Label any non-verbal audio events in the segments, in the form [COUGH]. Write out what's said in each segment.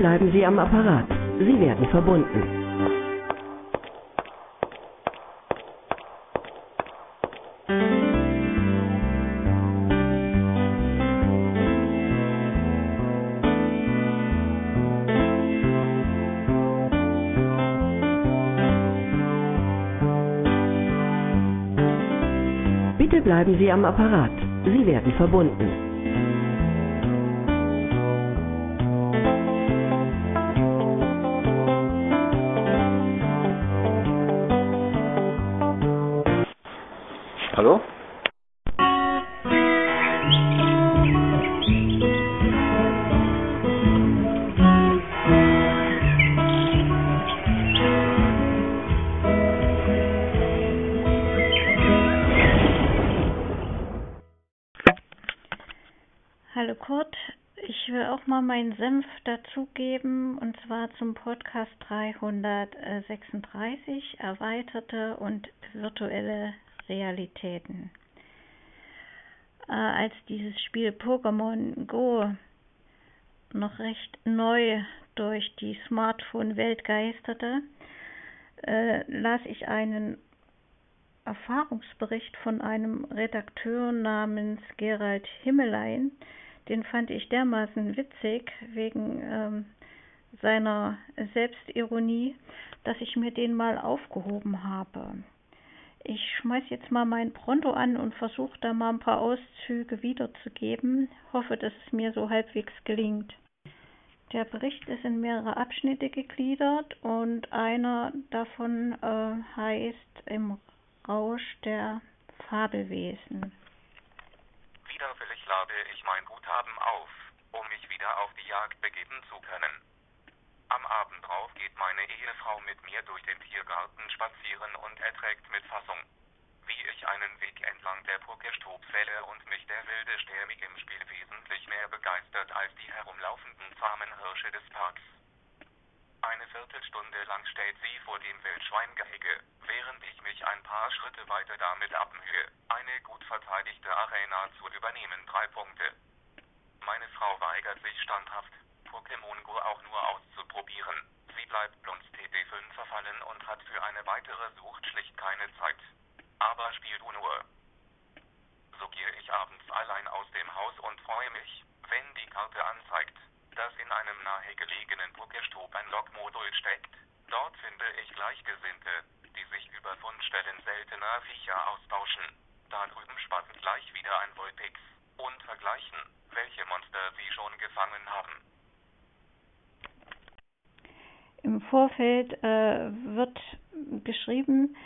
bleiben Sie am Apparat. Sie werden verbunden. Bitte bleiben Sie am Apparat. Sie werden verbunden. Ich will auch mal meinen Senf dazugeben und zwar zum Podcast 336 erweiterte und virtuelle Realitäten. Äh, als dieses Spiel Pokémon Go noch recht neu durch die Smartphone-Welt geisterte, äh, las ich einen Erfahrungsbericht von einem Redakteur namens Gerald Himmelein. Den fand ich dermaßen witzig wegen ähm, seiner Selbstironie, dass ich mir den mal aufgehoben habe. Ich schmeiß jetzt mal mein Pronto an und versuche da mal ein paar Auszüge wiederzugeben. Hoffe, dass es mir so halbwegs gelingt. Der Bericht ist in mehrere Abschnitte gegliedert und einer davon äh, heißt Im Rausch der Fabelwesen. Widerwillig lade ich mein Guthaben auf, um mich wieder auf die Jagd begeben zu können. Am Abend drauf geht meine Ehefrau mit mir durch den Tiergarten spazieren und erträgt mit Fassung, wie ich einen Weg entlang der Purkestob fälle und mich der wilde Stämmig im Spiel wesentlich mehr begeistert als die herumlaufenden zahmen Hirsche des Parks. Eine Viertelstunde lang steht sie vor dem Wildschweingehege, während ich mich ein paar Schritte weiter damit abmühe, eine gut verteidigte Arena zu übernehmen. Drei Punkte. Meine Frau weigert sich standhaft, Pokémon Go auch nur auszuprobieren. Sie bleibt Blunts TD5 verfallen und hat für eine weitere Sucht schlicht keine Zeit. Aber spiel du nur. So gehe ich abends allein aus dem Haus und freue mich, wenn die Karte anzeigt, dass in einem nahegelegenen Pokéstop ein Lokmodul steckt. Dort finde ich Gleichgesinnte, die sich über Fundstellen seltener Viecher austauschen. Da drüben spatten gleich wieder ein Vulpix und vergleichen, welche Monster sie schon gefangen haben. Im Vorfeld äh, wird geschrieben,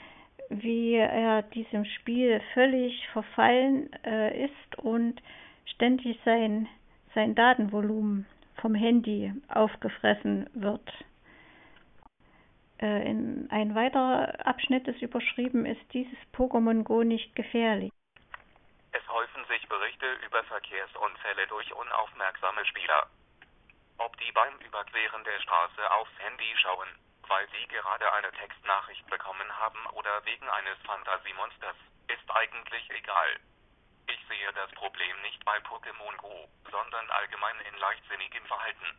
wie er diesem Spiel völlig verfallen äh, ist und ständig sein, sein Datenvolumen vom Handy aufgefressen wird. Äh, in ein weiterer Abschnitt ist überschrieben, ist dieses Pokémon Go nicht gefährlich. Es häufen sich Berichte über Verkehrsunfälle durch unaufmerksame Spieler. Ob die beim Überqueren der Straße aufs Handy schauen, weil sie gerade eine Textnachricht bekommen haben oder wegen eines Fantasiemonsters, ist eigentlich egal. Ich sehe das Problem nicht bei Pokémon Go, sondern allgemein in leichtsinnigem Verhalten.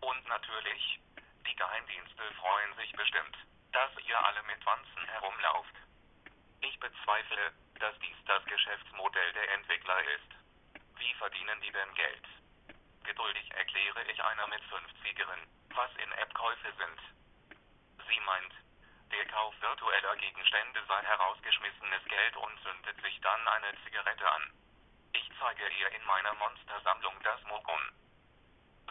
Und natürlich, die Geheimdienste freuen sich bestimmt, dass ihr alle mit Wanzen herumlauft. Ich bezweifle, dass dies das Geschäftsmodell der Entwickler ist. Wie verdienen die denn Geld? Geduldig erkläre ich einer mit 50eren, was in-App-Käufe sind. Sie meint, der Kauf virtueller Gegenstände sei herausgeschmissenes Geld und zündet sich dann eine Zigarette an. Ich zeige ihr in meiner Monstersammlung das Mokum.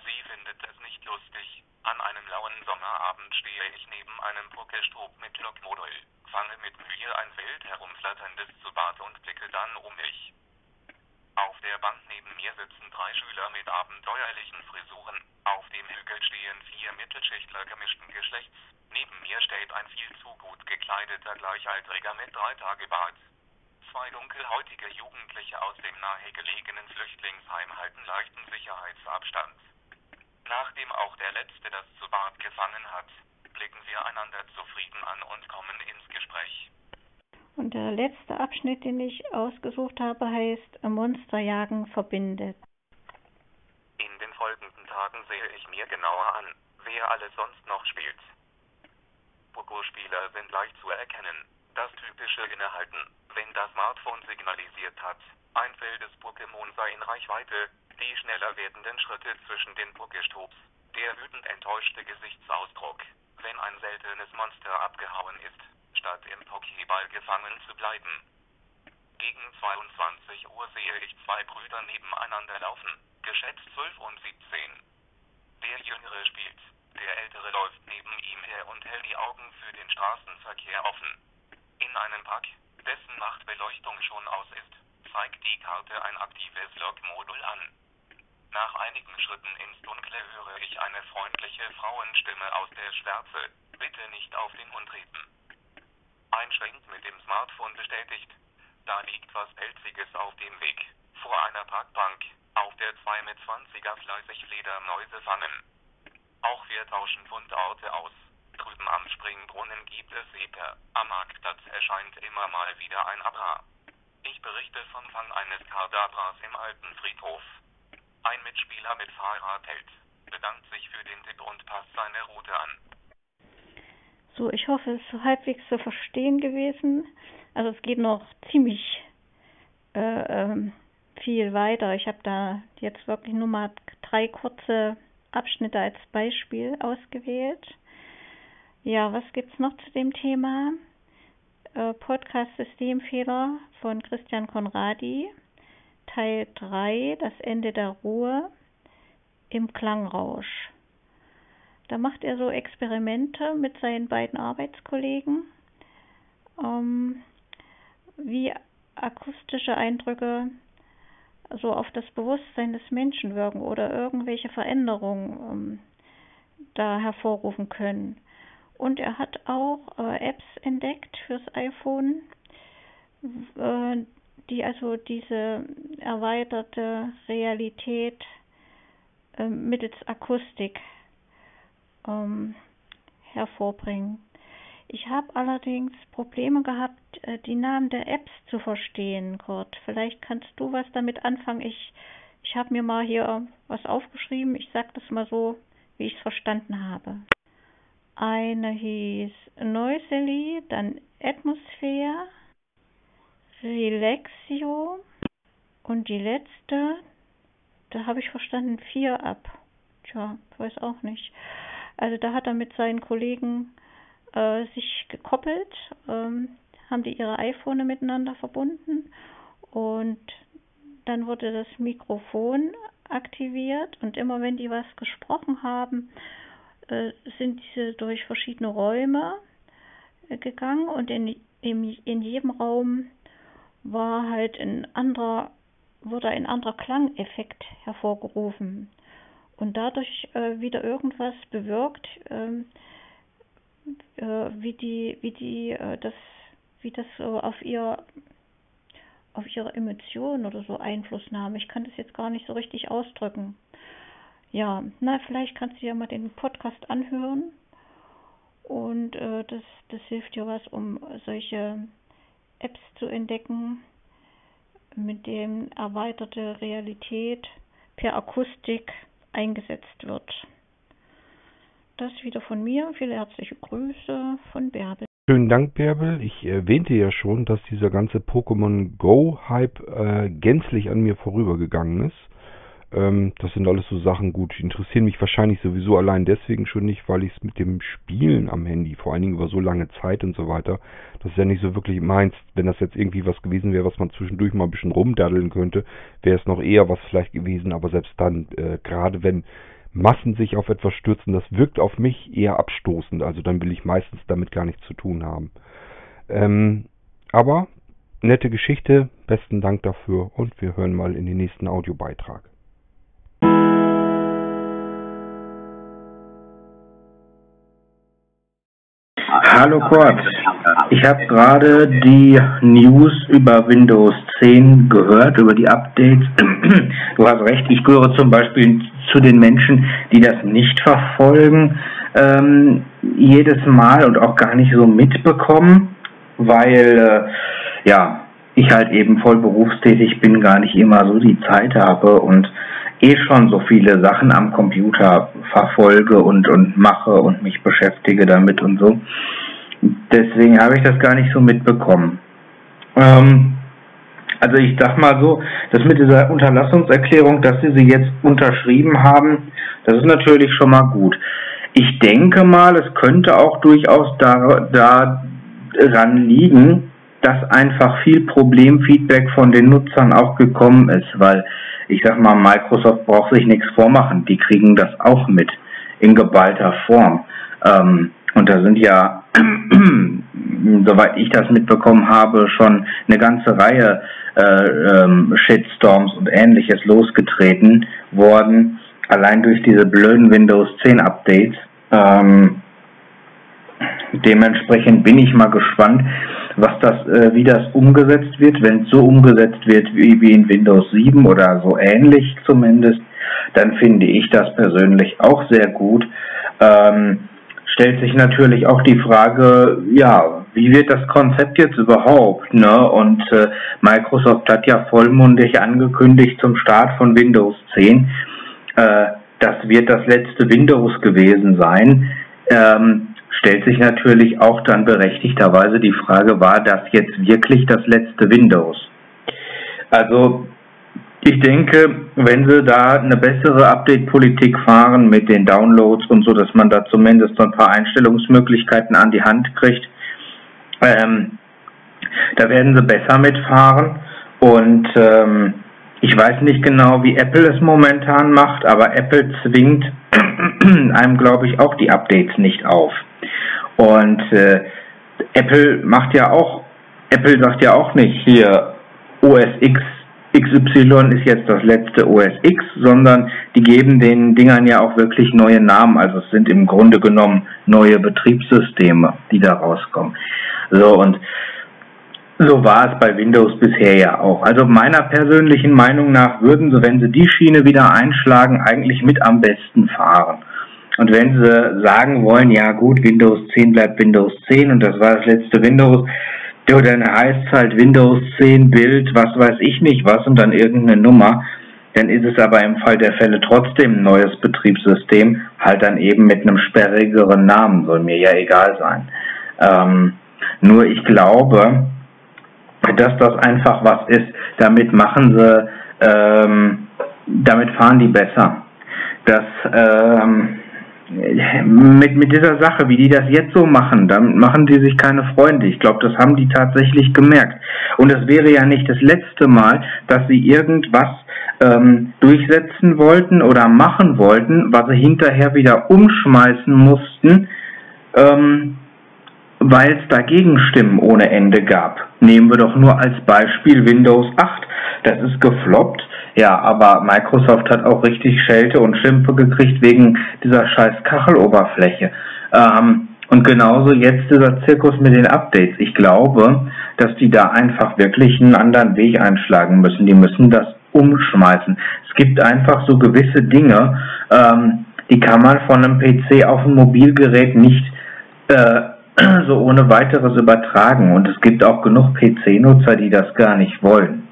Sie findet es nicht lustig. An einem lauen Sommerabend stehe ich neben einem Pokéstop mit Lokmodul, fange mit Mühe ein wild herumflatterndes Zubat und blicke dann um mich. Auf der Bank neben mir sitzen drei Schüler mit abenteuerlichen Frisuren. Auf dem Hügel stehen vier Mittelschichtler gemischten Geschlechts. Neben mir steht ein viel zu gut gekleideter Gleichaltriger mit drei Tage Bart. Zwei dunkelhäutige Jugendliche aus dem nahegelegenen Flüchtlingsheim halten leichten Sicherheitsabstand. Nachdem auch der Letzte das zu Bart gefangen hat, blicken wir einander zufrieden an und kommen ins Gespräch. Und der letzte Abschnitt, den ich ausgesucht habe, heißt Monsterjagen verbindet. In den folgenden Tagen sehe ich mir genauer an, wer alles sonst noch spielt. Pogo-Spieler sind leicht zu erkennen. Das typische Innehalten, wenn das Smartphone signalisiert hat, ein wildes Pokémon sei in Reichweite, die schneller werdenden Schritte zwischen den Pokestops, der wütend enttäuschte Gesichtsausdruck, wenn ein seltenes Monster abgehauen ist, statt im Pokéball gefangen zu bleiben. Gegen 22 Uhr sehe ich zwei Brüder nebeneinander laufen, geschätzt 12 und 17. Der Jüngere spielt, der Ältere läuft neben ihm her und hält die Augen für den Straßenverkehr offen. In einem Park, dessen Nachtbeleuchtung schon aus ist, zeigt die Karte ein aktives Logmodul an. Nach einigen Schritten ins Dunkle höre ich eine freundliche Frauenstimme aus der Schwärze. Bitte nicht auf den Hund treten. Ein mit dem Smartphone bestätigt. Da liegt was Pelziges auf dem Weg. Vor einer Parkbank, auf der zwei mit 20er fleißig Fledermäuse fangen. Auch wir tauschen Fundorte aus. Drüben am Springbrunnen gibt es Seeper. Am Marktplatz erscheint immer mal wieder ein Abra. Ich berichte vom Fang eines Kadabras im alten Friedhof. Ein Mitspieler mit Fahrrad hält, bedankt sich für den Tipp und passt seine Route an. So, ich hoffe, es ist halbwegs zu verstehen gewesen. Also es geht noch ziemlich äh, ähm, viel weiter. Ich habe da jetzt wirklich nur mal drei kurze Abschnitte als Beispiel ausgewählt. Ja, was gibt es noch zu dem Thema? Äh, Podcast Systemfehler von Christian Konradi, Teil 3, das Ende der Ruhe im Klangrausch. Da macht er so Experimente mit seinen beiden Arbeitskollegen, ähm, wie akustische Eindrücke so auf das Bewusstsein des Menschen wirken oder irgendwelche Veränderungen ähm, da hervorrufen können. Und er hat auch äh, Apps entdeckt fürs iPhone, äh, die also diese erweiterte Realität äh, mittels Akustik ähm, hervorbringen. Ich habe allerdings Probleme gehabt, äh, die Namen der Apps zu verstehen, Kurt. Vielleicht kannst du was damit anfangen. Ich, ich habe mir mal hier was aufgeschrieben. Ich sage das mal so, wie ich es verstanden habe. Eine hieß Noisily, dann Atmosphäre, Relaxio und die letzte, da habe ich verstanden, 4 ab. Tja, weiß auch nicht. Also da hat er mit seinen Kollegen äh, sich gekoppelt, ähm, haben die ihre iPhone miteinander verbunden und dann wurde das Mikrofon aktiviert und immer wenn die was gesprochen haben, sind diese durch verschiedene Räume äh, gegangen und in, in, in jedem Raum war halt ein anderer, wurde ein anderer Klangeffekt hervorgerufen und dadurch äh, wieder irgendwas bewirkt, ähm, äh, wie die, wie die, äh, das, wie das so auf ihr, auf ihre Emotionen oder so Einfluss nahm. Ich kann das jetzt gar nicht so richtig ausdrücken. Ja, na, vielleicht kannst du ja mal den Podcast anhören. Und äh, das, das hilft dir was, um solche Apps zu entdecken, mit dem erweiterte Realität per Akustik eingesetzt wird. Das wieder von mir. Viele herzliche Grüße von Bärbel. Schönen Dank, Bärbel. Ich erwähnte ja schon, dass dieser ganze Pokémon Go-Hype äh, gänzlich an mir vorübergegangen ist. Ähm, das sind alles so Sachen, gut, die interessieren mich wahrscheinlich sowieso allein deswegen schon nicht, weil ich es mit dem Spielen am Handy, vor allen Dingen über so lange Zeit und so weiter, das ist ja nicht so wirklich meins. Wenn das jetzt irgendwie was gewesen wäre, was man zwischendurch mal ein bisschen rumdaddeln könnte, wäre es noch eher was vielleicht gewesen, aber selbst dann, äh, gerade wenn Massen sich auf etwas stürzen, das wirkt auf mich eher abstoßend. Also dann will ich meistens damit gar nichts zu tun haben. Ähm, aber nette Geschichte, besten Dank dafür und wir hören mal in den nächsten Audiobeitrag. Hallo Kurt, ich habe gerade die News über Windows 10 gehört, über die Updates. Du hast recht, ich gehöre zum Beispiel zu den Menschen, die das nicht verfolgen, ähm, jedes Mal und auch gar nicht so mitbekommen, weil äh, ja ich halt eben voll berufstätig bin, gar nicht immer so die Zeit habe und eh schon so viele Sachen am Computer verfolge und, und mache und mich beschäftige damit und so. Deswegen habe ich das gar nicht so mitbekommen. Ähm, also ich sag mal so, das mit dieser Unterlassungserklärung, dass sie sie jetzt unterschrieben haben, das ist natürlich schon mal gut. Ich denke mal, es könnte auch durchaus da, daran liegen, dass einfach viel Problemfeedback von den Nutzern auch gekommen ist, weil ich sag mal, Microsoft braucht sich nichts vormachen, die kriegen das auch mit in geballter Form. Ähm, und da sind ja, [CLEARS THROAT] soweit ich das mitbekommen habe, schon eine ganze Reihe äh, ähm, Shitstorms und ähnliches losgetreten worden, allein durch diese blöden Windows 10 Updates. Ähm, dementsprechend bin ich mal gespannt, was das, äh, wie das umgesetzt wird. Wenn es so umgesetzt wird wie, wie in Windows 7 oder so ähnlich zumindest, dann finde ich das persönlich auch sehr gut. Ähm, stellt sich natürlich auch die Frage, ja, wie wird das Konzept jetzt überhaupt? Ne? Und äh, Microsoft hat ja vollmundig angekündigt zum Start von Windows 10, äh, das wird das letzte Windows gewesen sein. Ähm, stellt sich natürlich auch dann berechtigterweise die Frage, war das jetzt wirklich das letzte Windows? Also ich denke, wenn sie da eine bessere Update-Politik fahren mit den Downloads und so, dass man da zumindest so ein paar Einstellungsmöglichkeiten an die Hand kriegt, ähm, da werden sie besser mitfahren. Und ähm, ich weiß nicht genau, wie Apple es momentan macht, aber Apple zwingt [CLEARS THROAT] einem, glaube ich, auch die Updates nicht auf. Und äh, Apple macht ja auch, Apple sagt ja auch nicht hier OS X XY ist jetzt das letzte OS X, sondern die geben den Dingern ja auch wirklich neue Namen. Also es sind im Grunde genommen neue Betriebssysteme, die da rauskommen. So und so war es bei Windows bisher ja auch. Also meiner persönlichen Meinung nach würden sie, wenn sie die Schiene wieder einschlagen, eigentlich mit am besten fahren. Und wenn sie sagen wollen, ja gut, Windows 10 bleibt Windows 10 und das war das letzte Windows, ja, dann heißt halt Windows 10 Bild, was weiß ich nicht was und dann irgendeine Nummer. Dann ist es aber im Fall der Fälle trotzdem ein neues Betriebssystem, halt dann eben mit einem sperrigeren Namen, soll mir ja egal sein. Ähm, nur ich glaube, dass das einfach was ist, damit machen sie, ähm, damit fahren die besser. Das, ähm, mit, mit dieser Sache, wie die das jetzt so machen, damit machen die sich keine Freunde. Ich glaube, das haben die tatsächlich gemerkt. Und es wäre ja nicht das letzte Mal, dass sie irgendwas ähm, durchsetzen wollten oder machen wollten, was sie hinterher wieder umschmeißen mussten, ähm, weil es dagegen Stimmen ohne Ende gab. Nehmen wir doch nur als Beispiel Windows 8. Das ist gefloppt ja, aber Microsoft hat auch richtig Schelte und Schimpfe gekriegt wegen dieser scheiß Kacheloberfläche. Ähm, und genauso jetzt dieser Zirkus mit den Updates. Ich glaube, dass die da einfach wirklich einen anderen Weg einschlagen müssen. Die müssen das umschmeißen. Es gibt einfach so gewisse Dinge, ähm, die kann man von einem PC auf ein Mobilgerät nicht äh, [CLEARS THROAT] so ohne weiteres übertragen. Und es gibt auch genug PC-Nutzer, die das gar nicht wollen.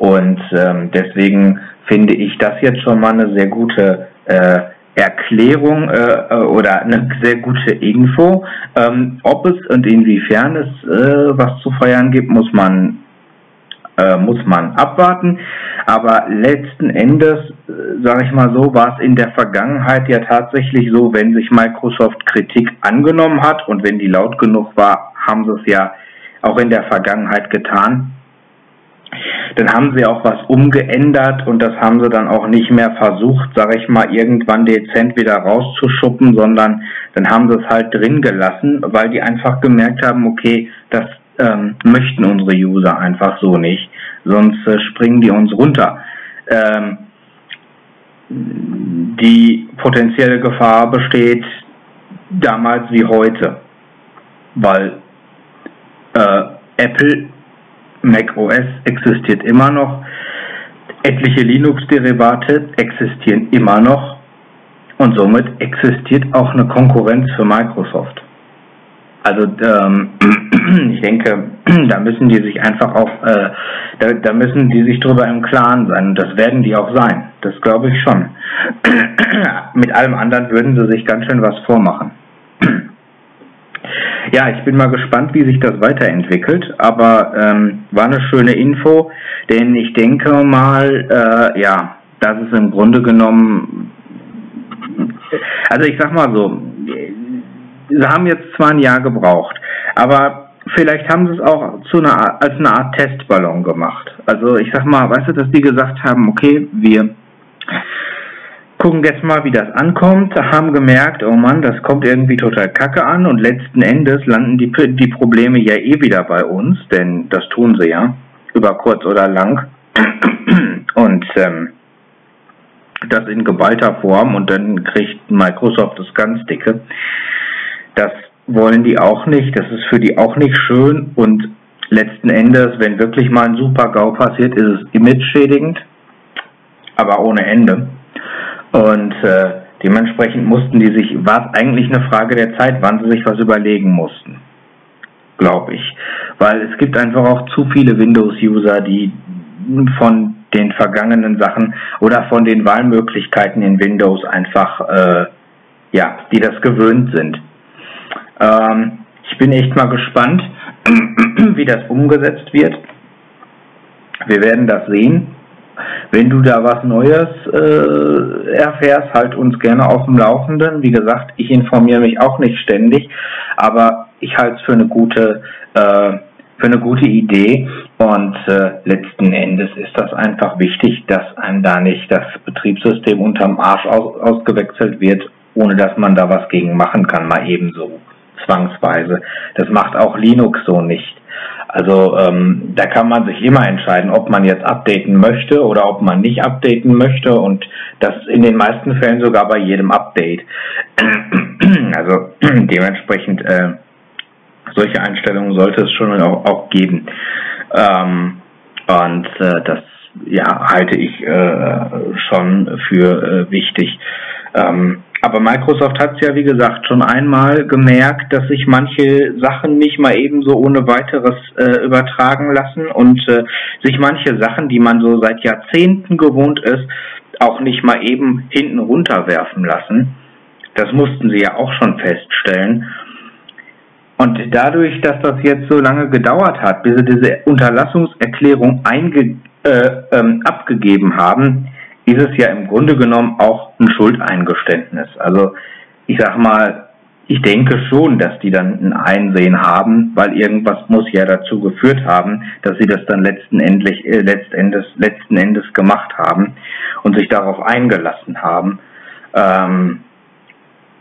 Und ähm, deswegen finde ich das jetzt schon mal eine sehr gute äh, Erklärung äh, äh, oder eine sehr gute Info. Ähm, ob es und inwiefern es äh, was zu feiern gibt, muss man äh, muss man abwarten. Aber letzten Endes, äh, sage ich mal so, war es in der Vergangenheit ja tatsächlich so, wenn sich Microsoft Kritik angenommen hat und wenn die laut genug war, haben sie es ja auch in der Vergangenheit getan dann haben sie auch was umgeändert und das haben sie dann auch nicht mehr versucht, sage ich mal, irgendwann dezent wieder rauszuschuppen, sondern dann haben sie es halt drin gelassen, weil die einfach gemerkt haben, okay, das ähm, möchten unsere User einfach so nicht, sonst äh, springen die uns runter. Ähm, die potenzielle Gefahr besteht damals wie heute, weil äh, Apple Mac OS existiert immer noch. Etliche Linux-Derivate existieren immer noch. Und somit existiert auch eine Konkurrenz für Microsoft. Also ähm, [CLEARS THROAT] ich denke, [CLEARS THROAT] da müssen die sich einfach auch, äh, da, da müssen die sich drüber im Klaren sein und das werden die auch sein. Das glaube ich schon. [CLEARS THROAT] Mit allem anderen würden sie sich ganz schön was vormachen. Ja, ich bin mal gespannt, wie sich das weiterentwickelt, aber ähm, war eine schöne Info, denn ich denke mal, äh, ja, das ist im Grunde genommen, also ich sag mal so, sie haben jetzt zwar ein Jahr gebraucht, aber vielleicht haben sie es auch zu einer, als eine Art Testballon gemacht. Also ich sag mal, weißt du, dass die gesagt haben, okay, wir gucken jetzt mal, wie das ankommt, haben gemerkt, oh Mann, das kommt irgendwie total kacke an und letzten Endes landen die, die Probleme ja eh wieder bei uns, denn das tun sie ja, über kurz oder lang. [CLEARS THROAT] Und ähm, das in geballter Form und dann kriegt Microsoft das ganz dicke. Das wollen die auch nicht, das ist für die auch nicht schön und letzten Endes, wenn wirklich mal ein Super-GAU passiert, ist es image-schädigend, aber ohne Ende. Und äh, dementsprechend mussten die sich, war es eigentlich eine Frage der Zeit, wann sie sich was überlegen mussten. Glaube ich. Weil es gibt einfach auch zu viele Windows-User, die von den vergangenen Sachen oder von den Wahlmöglichkeiten in Windows einfach, äh, ja, die das gewöhnt sind. Ähm, ich bin echt mal gespannt, [CLEARS THROAT] wie das umgesetzt wird. Wir werden das sehen. Wenn du da was Neues äh, erfährst, halt uns gerne auf dem Laufenden. Wie gesagt, ich informiere mich auch nicht ständig, aber ich halte es für eine gute äh, für eine gute Idee und äh, letzten Endes ist das einfach wichtig, dass einem da nicht das Betriebssystem unterm Arsch aus, ausgewechselt wird, ohne dass man da was gegen machen kann, mal ebenso zwangsweise. Das macht auch Linux so nicht. Also ähm, da kann man sich immer entscheiden, ob man jetzt updaten möchte oder ob man nicht updaten möchte und das in den meisten Fällen sogar bei jedem Update. [CLEARS THROAT] Also [CLEARS THROAT] dementsprechend äh, solche Einstellungen sollte es schon auch, auch geben. Ähm, und äh, das ja, halte ich äh, schon für äh, wichtig. Ähm, aber Microsoft hat es ja, wie gesagt, schon einmal gemerkt, dass sich manche Sachen nicht mal eben so ohne weiteres äh, übertragen lassen und äh, sich manche Sachen, die man so seit Jahrzehnten gewohnt ist, auch nicht mal eben hinten runterwerfen lassen. Das mussten sie ja auch schon feststellen. Und dadurch, dass das jetzt so lange gedauert hat, bis sie diese Unterlassungserklärung einge, äh, ähm, abgegeben haben, ist es ja im Grunde genommen auch ein Schuldeingeständnis. Also ich sag mal, ich denke schon, dass die dann ein Einsehen haben, weil irgendwas muss ja dazu geführt haben, dass sie das dann letzten, endlich, äh, letzten, Endes, letzten Endes gemacht haben und sich darauf eingelassen haben. Ähm,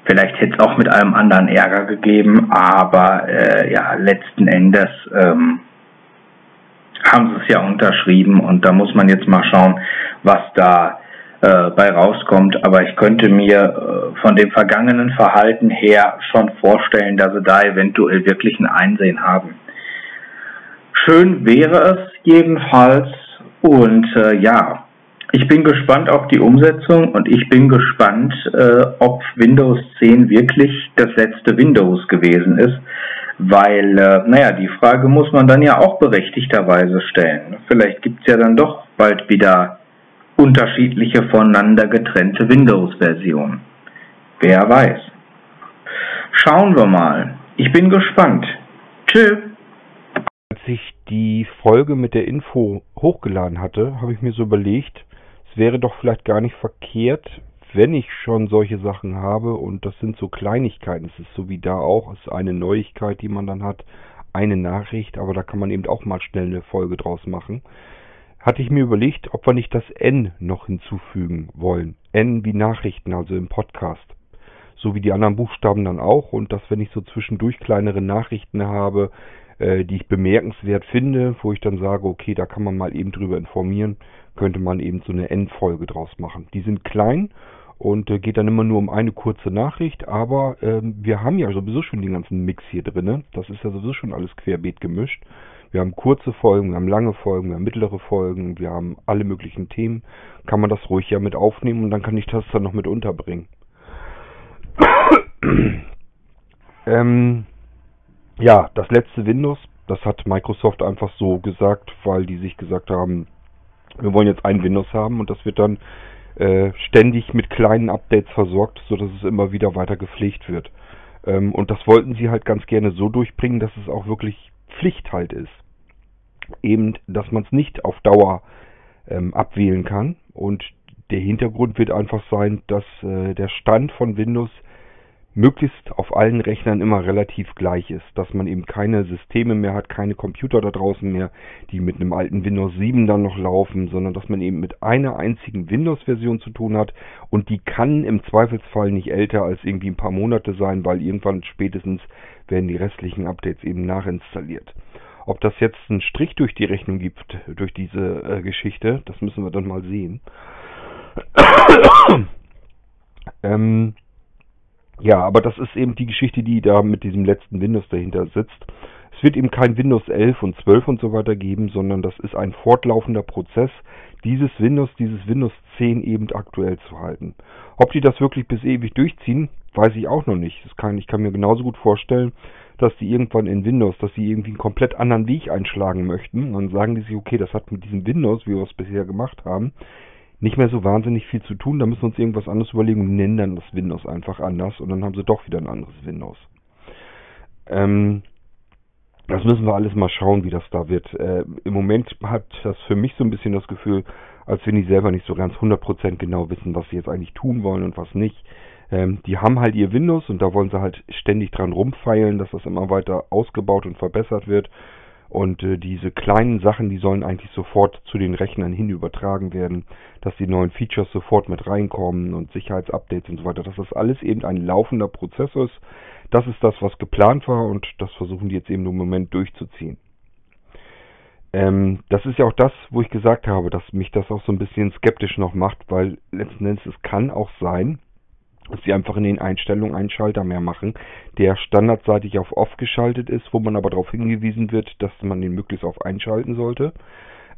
Vielleicht hätte es auch mit allem anderen Ärger gegeben, aber äh, ja, letzten Endes ähm, haben sie es ja unterschrieben und da muss man jetzt mal schauen, was da äh, bei rauskommt. Aber ich könnte mir äh, von dem vergangenen Verhalten her schon vorstellen, dass sie da eventuell wirklich ein Einsehen haben. Schön wäre es jedenfalls und äh, ja, ich bin gespannt auf die Umsetzung und ich bin gespannt, äh, ob Windows 10 wirklich das letzte Windows gewesen ist, weil, äh, naja, die Frage muss man dann ja auch berechtigterweise stellen. Vielleicht gibt's ja dann doch bald wieder unterschiedliche voneinander getrennte Windows-Versionen. Wer weiß. Schauen wir mal. Ich bin gespannt. Tschüss. Als ich die Folge mit der Info hochgeladen hatte, habe ich mir so überlegt, es wäre doch vielleicht gar nicht verkehrt, wenn ich schon solche Sachen habe. Und das sind so Kleinigkeiten, es ist so wie da auch, es ist eine Neuigkeit, die man dann hat, eine Nachricht, aber da kann man eben auch mal schnell eine Folge draus machen. Hatte ich mir überlegt, ob wir nicht das N noch hinzufügen wollen. N wie Nachrichten, also im Podcast. So wie die anderen Buchstaben dann auch. Und dass wenn ich so zwischendurch kleinere Nachrichten habe, äh, die ich bemerkenswert finde, wo ich dann sage, okay, da kann man mal eben drüber informieren, könnte man eben so eine Endfolge draus machen. Die sind klein und äh, geht dann immer nur um eine kurze Nachricht, aber ähm, wir haben ja sowieso schon den ganzen Mix hier drin. Das ist ja sowieso schon alles querbeet gemischt. Wir haben kurze Folgen, wir haben lange Folgen, wir haben mittlere Folgen, wir haben alle möglichen Themen. Kann man das ruhig ja mit aufnehmen und dann kann ich das dann noch mit unterbringen. [COUGHS] ähm, ja, das letzte Windows, das hat Microsoft einfach so gesagt, weil die sich gesagt haben, wir wollen jetzt ein Windows haben und das wird dann äh, ständig mit kleinen Updates versorgt, sodass es immer wieder weiter gepflegt wird. Ähm, und das wollten sie halt ganz gerne so durchbringen, dass es auch wirklich Pflicht halt ist. Eben, dass man es nicht auf Dauer ähm, abwählen kann. Und der Hintergrund wird einfach sein, dass äh, der Stand von Windows möglichst auf allen Rechnern immer relativ gleich ist, dass man eben keine Systeme mehr hat, keine Computer da draußen mehr, die mit einem alten Windows 7 dann noch laufen, sondern dass man eben mit einer einzigen Windows-Version zu tun hat und die kann im Zweifelsfall nicht älter als irgendwie ein paar Monate sein, weil irgendwann spätestens werden die restlichen Updates eben nachinstalliert. Ob das jetzt einen Strich durch die Rechnung gibt, durch diese äh, Geschichte, das müssen wir dann mal sehen. [COUGHS] ähm, ja, aber das ist eben die Geschichte, die da mit diesem letzten Windows dahinter sitzt. Es wird eben kein Windows 11 und 12 und so weiter geben, sondern das ist ein fortlaufender Prozess, dieses Windows, dieses Windows 10 eben aktuell zu halten. Ob die das wirklich bis ewig durchziehen, weiß ich auch noch nicht. Kann, ich kann mir genauso gut vorstellen, dass die irgendwann in Windows, dass sie irgendwie einen komplett anderen Weg einschlagen möchten. Dann sagen die sich, okay, das hat mit diesem Windows, wie wir es bisher gemacht haben, nicht mehr so wahnsinnig viel zu tun. Da müssen wir uns irgendwas anderes überlegen und nennen dann das Windows einfach anders und dann haben sie doch wieder ein anderes Windows. Ähm, das müssen wir alles mal schauen, wie das da wird. Äh, Im Moment hat das für mich so ein bisschen das Gefühl, als wenn die selber nicht so ganz 100% genau wissen, was sie jetzt eigentlich tun wollen und was nicht. Ähm, die haben halt ihr Windows und da wollen sie halt ständig dran rumfeilen, dass das immer weiter ausgebaut und verbessert wird. Und äh, diese kleinen Sachen, die sollen eigentlich sofort zu den Rechnern hin übertragen werden, dass die neuen Features sofort mit reinkommen und Sicherheitsupdates und so weiter, dass das alles eben ein laufender Prozess ist. Das ist das, was geplant war und das versuchen die jetzt eben im Moment durchzuziehen. Ähm, das ist ja auch das, wo ich gesagt habe, dass mich das auch so ein bisschen skeptisch noch macht, weil letzten Endes es kann auch sein, sie einfach in den Einstellungen einen Schalter mehr machen, der standardseitig auf Off geschaltet ist, wo man aber darauf hingewiesen wird, dass man den möglichst auf einschalten sollte,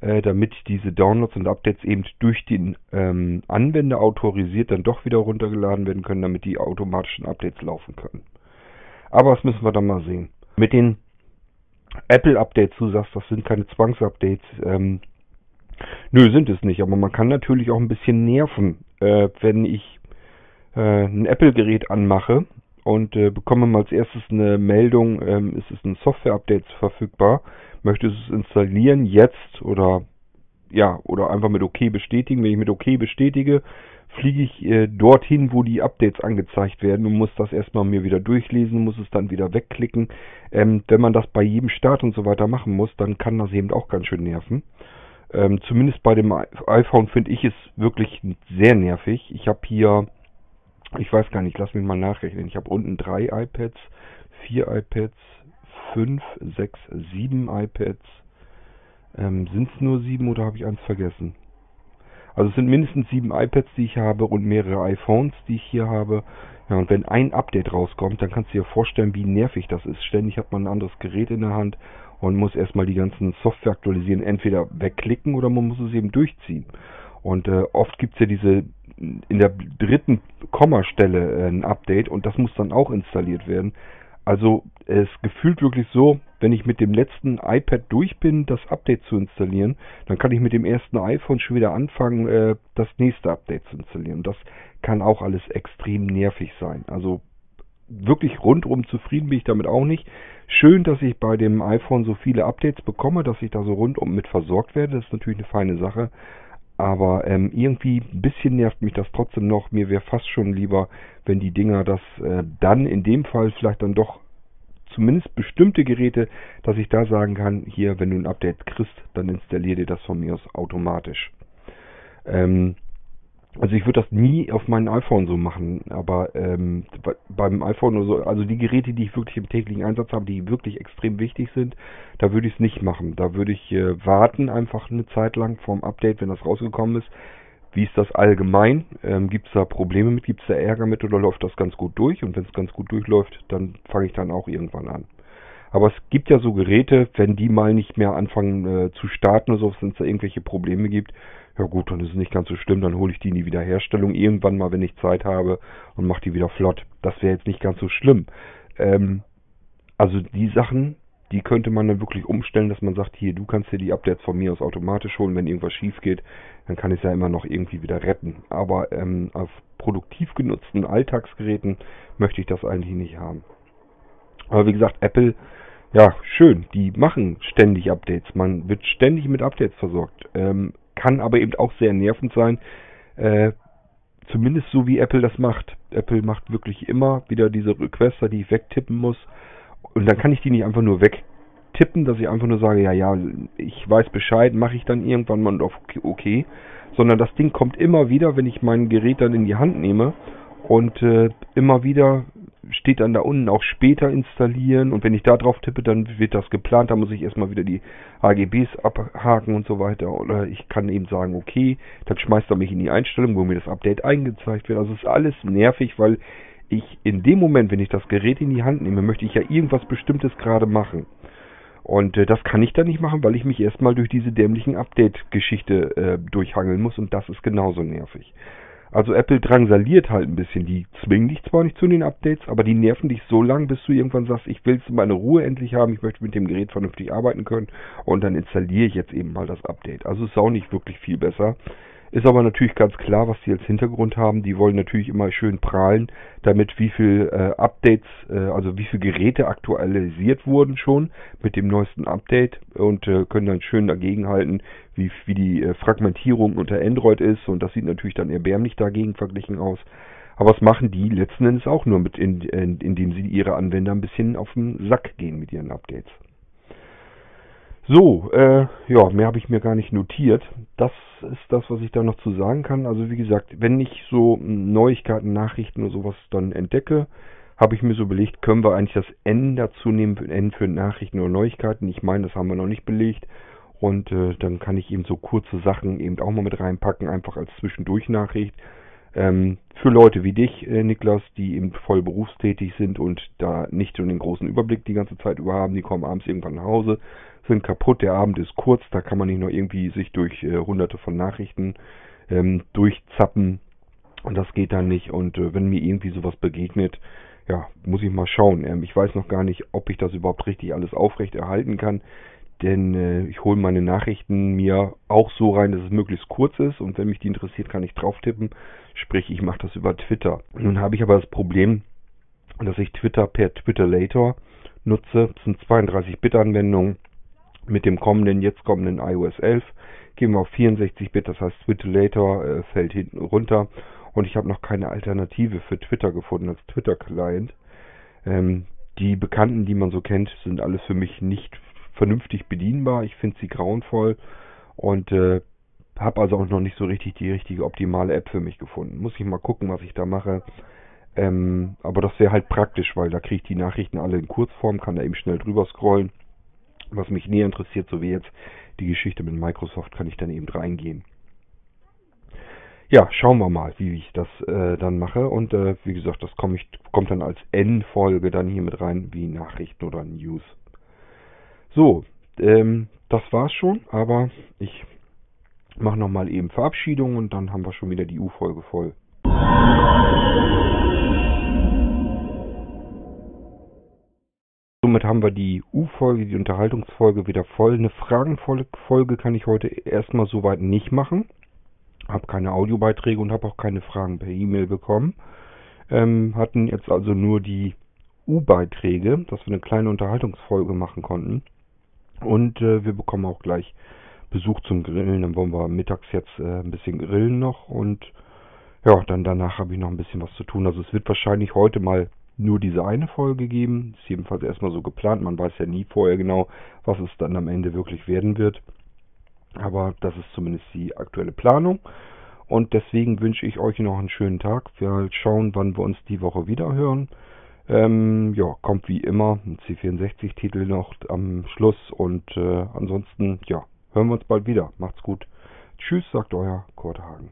äh, damit diese Downloads und Updates eben durch den ähm, Anwender autorisiert dann doch wieder runtergeladen werden können, damit die automatischen Updates laufen können. Aber das müssen wir dann mal sehen. Mit den Apple-Updates, du sagst, das sind keine Zwangsupdates. Ähm, nö, sind es nicht. Aber man kann natürlich auch ein bisschen nerven, äh, wenn ich äh, ein Apple-Gerät anmache und äh, bekomme mal als erstes eine Meldung, ähm, ist es ein Software-Update verfügbar, möchte es installieren jetzt oder ja, oder einfach mit OK bestätigen. Wenn ich mit OK bestätige, fliege ich äh, dorthin, wo die Updates angezeigt werden und muss das erstmal mir wieder durchlesen, muss es dann wieder wegklicken. Ähm, wenn man das bei jedem Start und so weiter machen muss, dann kann das eben auch ganz schön nerven. Ähm, zumindest bei dem iPhone finde ich es wirklich sehr nervig. Ich habe hier ich weiß gar nicht, lass mich mal nachrechnen. Ich habe unten drei iPads, vier iPads, fünf, sechs, sieben iPads. Ähm, sind es nur sieben oder habe ich eins vergessen? Also es sind mindestens sieben iPads, die ich habe und mehrere iPhones, die ich hier habe. Ja, und wenn ein Update rauskommt, dann kannst du dir vorstellen, wie nervig das ist. Ständig hat man ein anderes Gerät in der Hand und muss erstmal die ganzen Software aktualisieren. Entweder wegklicken oder man muss es eben durchziehen. Und äh, oft gibt es ja diese in der dritten Kommastelle äh, ein Update und das muss dann auch installiert werden. Also es gefühlt wirklich so, wenn ich mit dem letzten iPad durch bin, das Update zu installieren, dann kann ich mit dem ersten iPhone schon wieder anfangen, äh, das nächste Update zu installieren. Das kann auch alles extrem nervig sein. Also wirklich rundum zufrieden bin ich damit auch nicht. Schön, dass ich bei dem iPhone so viele Updates bekomme, dass ich da so rundum mit versorgt werde. Das ist natürlich eine feine Sache. Aber ähm, irgendwie ein bisschen nervt mich das trotzdem noch. Mir wäre fast schon lieber, wenn die Dinger das äh, dann in dem Fall vielleicht dann doch zumindest bestimmte Geräte, dass ich da sagen kann, hier, wenn du ein Update kriegst, dann installier dir das von mir aus automatisch. Ähm, also ich würde das nie auf meinem iPhone so machen, aber ähm, beim iPhone oder so, also die Geräte, die ich wirklich im täglichen Einsatz habe, die wirklich extrem wichtig sind, da würde ich es nicht machen. Da würde ich äh, warten einfach eine Zeit lang vom Update, wenn das rausgekommen ist. Wie ist das allgemein? Ähm, Gibt es da Probleme mit? Gibt es da Ärger mit oder läuft das ganz gut durch? Und wenn es ganz gut durchläuft, dann fange ich dann auch irgendwann an. Aber es gibt ja so Geräte, wenn die mal nicht mehr anfangen äh, zu starten oder so, wenn es da irgendwelche Probleme gibt, ja gut, dann ist es nicht ganz so schlimm, dann hole ich die in die Wiederherstellung irgendwann mal, wenn ich Zeit habe und mache die wieder flott. Das wäre jetzt nicht ganz so schlimm. Ähm, also die Sachen, die könnte man dann wirklich umstellen, dass man sagt, hier, du kannst dir die Updates von mir aus automatisch holen, wenn irgendwas schief geht, dann kann ich es ja immer noch irgendwie wieder retten. Aber ähm, auf produktiv genutzten Alltagsgeräten möchte ich das eigentlich nicht haben. Aber wie gesagt, Apple, ja, schön, die machen ständig Updates. Man wird ständig mit Updates versorgt. Ähm, kann aber eben auch sehr nervend sein, äh, zumindest so wie Apple das macht. Apple macht wirklich immer wieder diese Requester, die ich wegtippen muss. Und dann kann ich die nicht einfach nur wegtippen, dass ich einfach nur sage, ja, ja, ich weiß Bescheid, mache ich dann irgendwann mal auf okay, sondern das Ding kommt immer wieder, wenn ich mein Gerät dann in die Hand nehme und äh, immer wieder steht dann da unten auch später installieren und wenn ich da drauf tippe, dann wird das geplant, da muss ich erstmal wieder die AGBs abhaken und so weiter oder ich kann eben sagen, okay, dann schmeißt er mich in die Einstellung, wo mir das Update eingezeigt wird. Also ist alles nervig, weil ich in dem Moment, wenn ich das Gerät in die Hand nehme, möchte ich ja irgendwas Bestimmtes gerade machen. Und äh, das kann ich dann nicht machen, weil ich mich erstmal durch diese dämlichen Update-Geschichte äh, durchhangeln muss und das ist genauso nervig. Also Apple drangsaliert halt ein bisschen. Die zwingen dich zwar nicht zu den Updates, aber die nerven dich so lang, bis du irgendwann sagst, ich will meine Ruhe endlich haben, ich möchte mit dem Gerät vernünftig arbeiten können und dann installiere ich jetzt eben mal das Update. Also ist auch nicht wirklich viel besser. Ist aber natürlich ganz klar, was die als Hintergrund haben. Die wollen natürlich immer schön prahlen, damit wie viel äh, Updates, äh, also wie viele Geräte aktualisiert wurden schon mit dem neuesten Update und äh, können dann schön dagegenhalten, wie, wie die äh, Fragmentierung unter Android ist. Und das sieht natürlich dann erbärmlich dagegen verglichen aus. Aber was machen die letzten Endes auch nur mit, in, in, indem sie ihre Anwender ein bisschen auf den Sack gehen mit ihren Updates. So, äh, ja, mehr habe ich mir gar nicht notiert. Das ist das, was ich da noch zu sagen kann. Also wie gesagt, wenn ich so Neuigkeiten, Nachrichten oder sowas dann entdecke, habe ich mir so belegt, können wir eigentlich das N dazu nehmen, N für Nachrichten oder Neuigkeiten. Ich meine, das haben wir noch nicht belegt. Und äh, dann kann ich eben so kurze Sachen eben auch mal mit reinpacken, einfach als Zwischendurch-Nachricht. Ähm, für Leute wie dich, äh, Niklas, die eben voll berufstätig sind und da nicht so den großen Überblick die ganze Zeit über haben, die kommen abends irgendwann nach Hause, sind kaputt, der Abend ist kurz, da kann man nicht noch irgendwie sich durch äh, hunderte von Nachrichten ähm, durchzappen und das geht dann nicht und äh, wenn mir irgendwie sowas begegnet, ja, muss ich mal schauen. Ähm, ich weiß noch gar nicht, ob ich das überhaupt richtig alles aufrecht erhalten kann, denn äh, ich hole meine Nachrichten mir auch so rein, dass es möglichst kurz ist und wenn mich die interessiert, kann ich drauf tippen. Sprich, ich mache das über Twitter. Nun habe ich aber das Problem, dass ich Twitter per Twitter Later nutze. Das sind 32-Bit-Anwendungen mit dem kommenden, jetzt kommenden iOS 11 gehen wir auf 64-Bit, das heißt Twitter Later äh, fällt hinten runter und ich habe noch keine Alternative für Twitter gefunden als Twitter-Client. Ähm, die Bekannten, die man so kennt, sind alles für mich nicht vernünftig bedienbar. Ich finde sie grauenvoll und äh, habe also auch noch nicht so richtig die richtige optimale App für mich gefunden. Muss ich mal gucken, was ich da mache. Ähm, aber das wäre halt praktisch, weil da kriege ich die Nachrichten alle in Kurzform, kann da eben schnell drüber scrollen was mich näher interessiert, so wie jetzt die Geschichte mit Microsoft, kann ich dann eben reingehen. Ja, schauen wir mal, wie ich das äh, dann mache. Und äh, wie gesagt, das komm ich, kommt dann als N-Folge dann hier mit rein, wie Nachrichten oder News. So, ähm, das war's schon, aber ich mache nochmal eben Verabschiedung und dann haben wir schon wieder die U-Folge voll. Somit haben wir die U-Folge, die Unterhaltungsfolge wieder voll. Eine Fragenfolge kann ich heute erstmal soweit nicht machen. Habe keine Audiobeiträge und habe auch keine Fragen per E-Mail bekommen. Ähm, hatten jetzt also nur die U-Beiträge, dass wir eine kleine Unterhaltungsfolge machen konnten. Und äh, wir bekommen auch gleich Besuch zum Grillen. Dann wollen wir mittags jetzt äh, ein bisschen grillen noch. Und ja, dann danach habe ich noch ein bisschen was zu tun. Also es wird wahrscheinlich heute mal nur diese eine Folge geben. Ist jedenfalls erstmal so geplant. Man weiß ja nie vorher genau, was es dann am Ende wirklich werden wird. Aber das ist zumindest die aktuelle Planung. Und deswegen wünsche ich euch noch einen schönen Tag. Wir schauen, wann wir uns die Woche wieder hören. Ähm, ja, kommt wie immer ein C64-Titel noch am Schluss. Und äh, ansonsten, ja, hören wir uns bald wieder. Macht's gut. Tschüss, sagt euer Kurt Hagen.